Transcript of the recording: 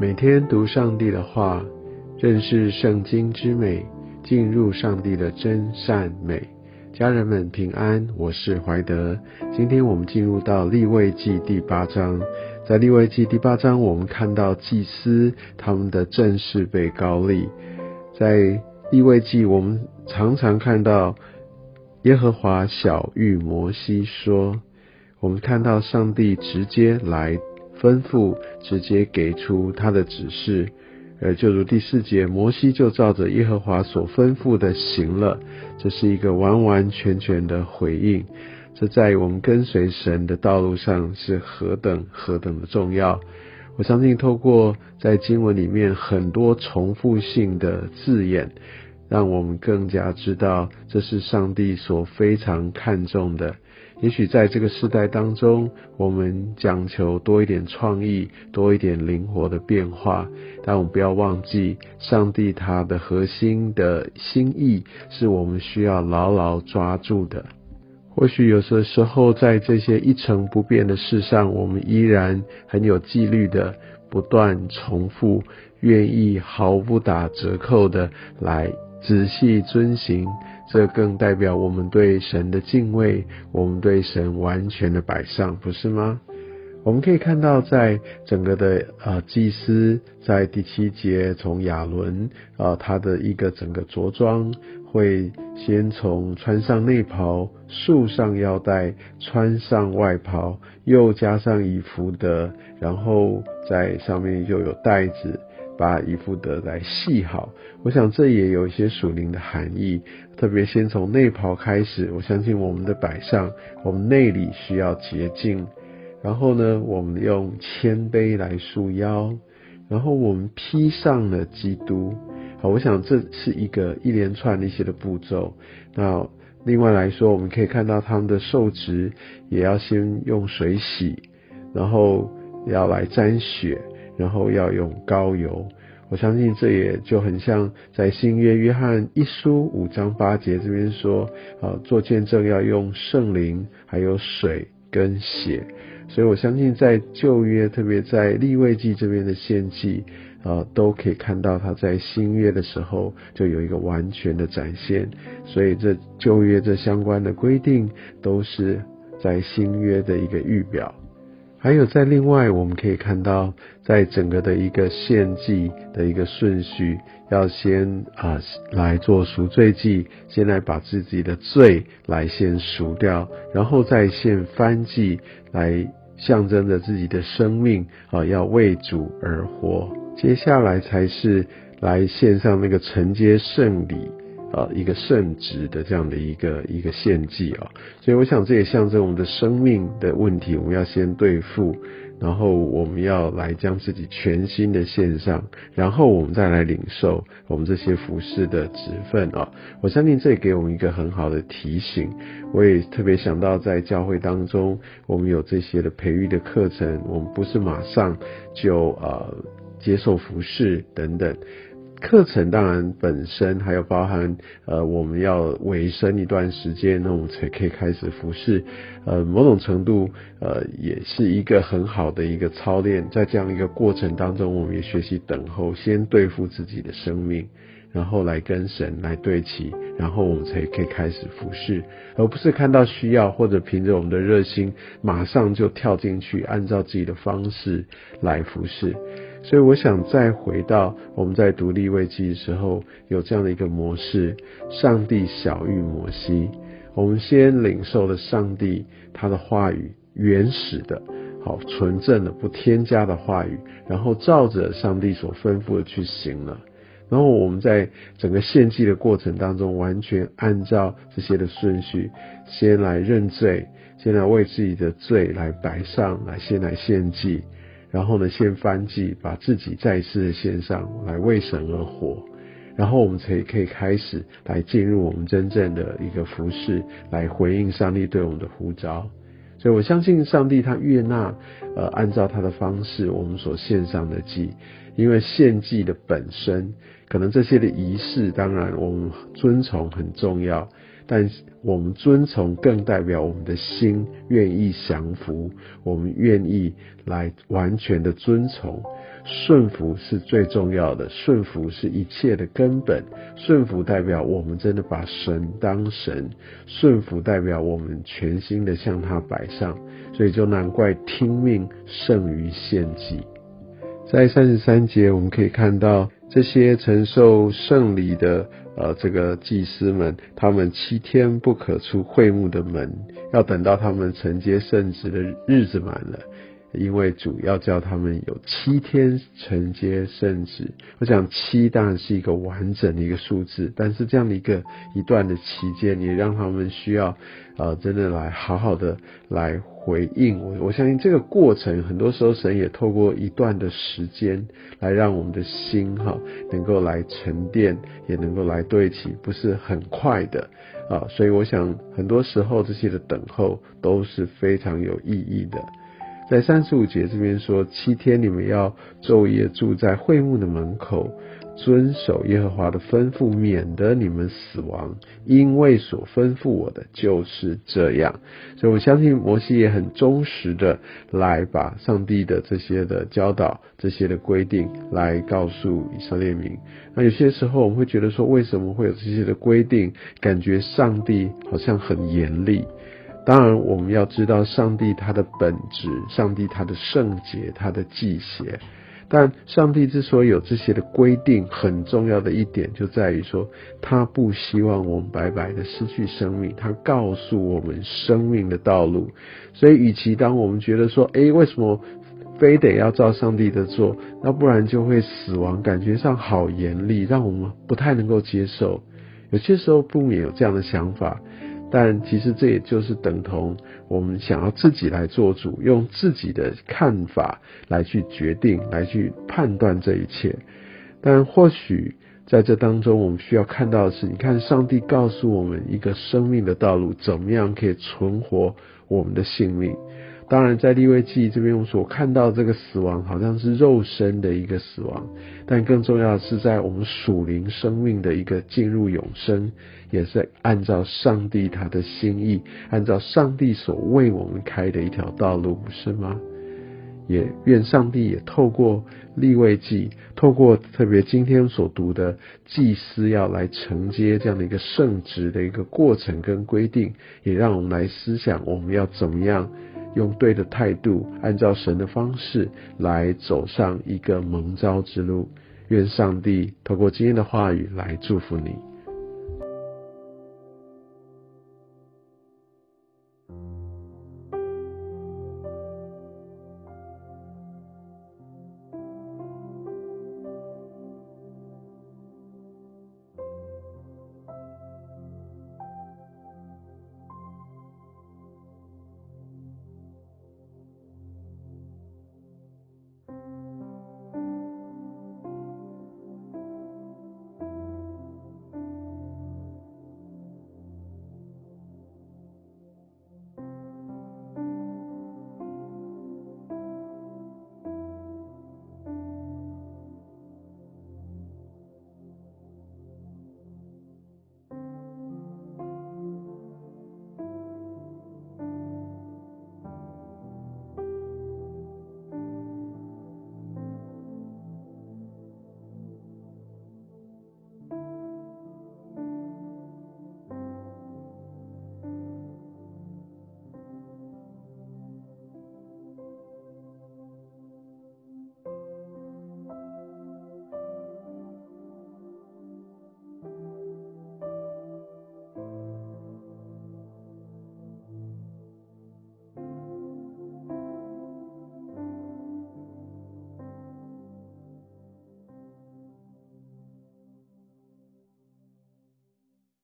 每天读上帝的话，认识圣经之美，进入上帝的真善美。家人们平安，我是怀德。今天我们进入到立位记第八章，在立位记第八章，我们看到祭司他们的正式被高立。在立位记，我们常常看到耶和华小谕摩西说，我们看到上帝直接来。吩咐直接给出他的指示，呃，就如第四节，摩西就照着耶和华所吩咐的行了，这是一个完完全全的回应。这在我们跟随神的道路上是何等何等的重要。我相信透过在经文里面很多重复性的字眼，让我们更加知道这是上帝所非常看重的。也许在这个时代当中，我们讲求多一点创意，多一点灵活的变化，但我们不要忘记，上帝他的核心的心意是我们需要牢牢抓住的。或许有些时候，在这些一成不变的事上，我们依然很有纪律的不断重复，愿意毫不打折扣的来。仔细遵行，这更代表我们对神的敬畏，我们对神完全的摆上，不是吗？我们可以看到，在整个的呃祭司在第七节，从亚伦啊他的一个整个着装，会先从穿上内袍，束上腰带，穿上外袍，又加上衣服的，然后在上面又有带子。把衣服的来系好，我想这也有一些属灵的含义。特别先从内袍开始，我相信我们的摆上，我们内里需要洁净。然后呢，我们用谦卑来束腰，然后我们披上了基督。好，我想这是一个一连串的一些的步骤。那另外来说，我们可以看到他们的受职也要先用水洗，然后要来沾血。然后要用膏油，我相信这也就很像在新约约翰一书五章八节这边说，啊，做见证要用圣灵，还有水跟血，所以我相信在旧约，特别在立位记这边的献祭，啊，都可以看到他在新约的时候就有一个完全的展现，所以这旧约这相关的规定都是在新约的一个预表。还有在另外，我们可以看到，在整个的一个献祭的一个顺序，要先啊来做赎罪祭，先来把自己的罪来先赎掉，然后再献翻祭，来象征着自己的生命啊要为主而活。接下来才是来献上那个承接圣礼。呃，一个圣职的这样的一个一个献祭啊，所以我想这也象征我们的生命的问题，我们要先对付，然后我们要来将自己全新的献上，然后我们再来领受我们这些服饰的职分啊。我相信这也给我们一个很好的提醒。我也特别想到在教会当中，我们有这些的培育的课程，我们不是马上就呃接受服饰等等。课程当然本身还有包含，呃，我们要维生一段时间，那我们才可以开始服侍，呃，某种程度，呃，也是一个很好的一个操练。在这样一个过程当中，我们也学习等候，先对付自己的生命，然后来跟神来对齐，然后我们才可以开始服侍，而不是看到需要或者凭着我们的热心，马上就跳进去，按照自己的方式来服侍。所以我想再回到我们在独立危机的时候，有这样的一个模式：上帝小玉摩西，我们先领受了上帝他的话语，原始的、好纯正的、不添加的话语，然后照着上帝所吩咐的去行了。然后我们在整个献祭的过程当中，完全按照这些的顺序，先来认罪，先来为自己的罪来摆上，来先来献祭。然后呢，先翻祭，把自己再一次的献上来为神而活，然后我们才可以开始来进入我们真正的一个服饰，来回应上帝对我们的呼召。所以我相信上帝他悦纳，呃，按照他的方式我们所献上的祭，因为献祭的本身，可能这些的仪式，当然我们遵从很重要。但我们遵从，更代表我们的心愿意降服，我们愿意来完全的遵从。顺服是最重要的，顺服是一切的根本。顺服代表我们真的把神当神，顺服代表我们全心的向他摆上，所以就难怪听命胜于献祭。在三十三节，我们可以看到这些承受圣礼的呃这个祭司们，他们七天不可出会幕的门，要等到他们承接圣职的日子满了。因为主要叫他们有七天承接圣旨，我想七当然是一个完整的一个数字，但是这样的一个一段的期间，也让他们需要呃真的来好好的来回应我。我相信这个过程，很多时候神也透过一段的时间来让我们的心哈能够来沉淀，也能够来对齐，不是很快的啊。所以我想很多时候这些的等候都是非常有意义的。在三十五节这边说，七天你们要昼夜住在会幕的门口，遵守耶和华的吩咐，免得你们死亡。因为所吩咐我的就是这样。所以我相信摩西也很忠实的来把上帝的这些的教导、这些的规定来告诉以色列民。那有些时候我们会觉得说，为什么会有这些的规定？感觉上帝好像很严厉。当然，我们要知道上帝他的本质，上帝他的圣洁，他的祭邪。但上帝之所以有这些的规定，很重要的一点就在于说，他不希望我们白白的失去生命，他告诉我们生命的道路。所以，与其当我们觉得说，诶，为什么非得要照上帝的做，那不然就会死亡，感觉上好严厉，让我们不太能够接受。有些时候不免有这样的想法。但其实这也就是等同我们想要自己来做主，用自己的看法来去决定、来去判断这一切。但或许在这当中，我们需要看到的是，你看上帝告诉我们一个生命的道路，怎么样可以存活我们的性命。当然，在立位记这边，我所看到这个死亡好像是肉身的一个死亡，但更重要的是在我们属灵生命的一个进入永生，也是按照上帝他的心意，按照上帝所为我们开的一条道路，不是吗？也愿上帝也透过立位记，透过特别今天所读的祭司要来承接这样的一个圣职的一个过程跟规定，也让我们来思想我们要怎么样。用对的态度，按照神的方式来走上一个蒙召之路。愿上帝透过今天的话语来祝福你。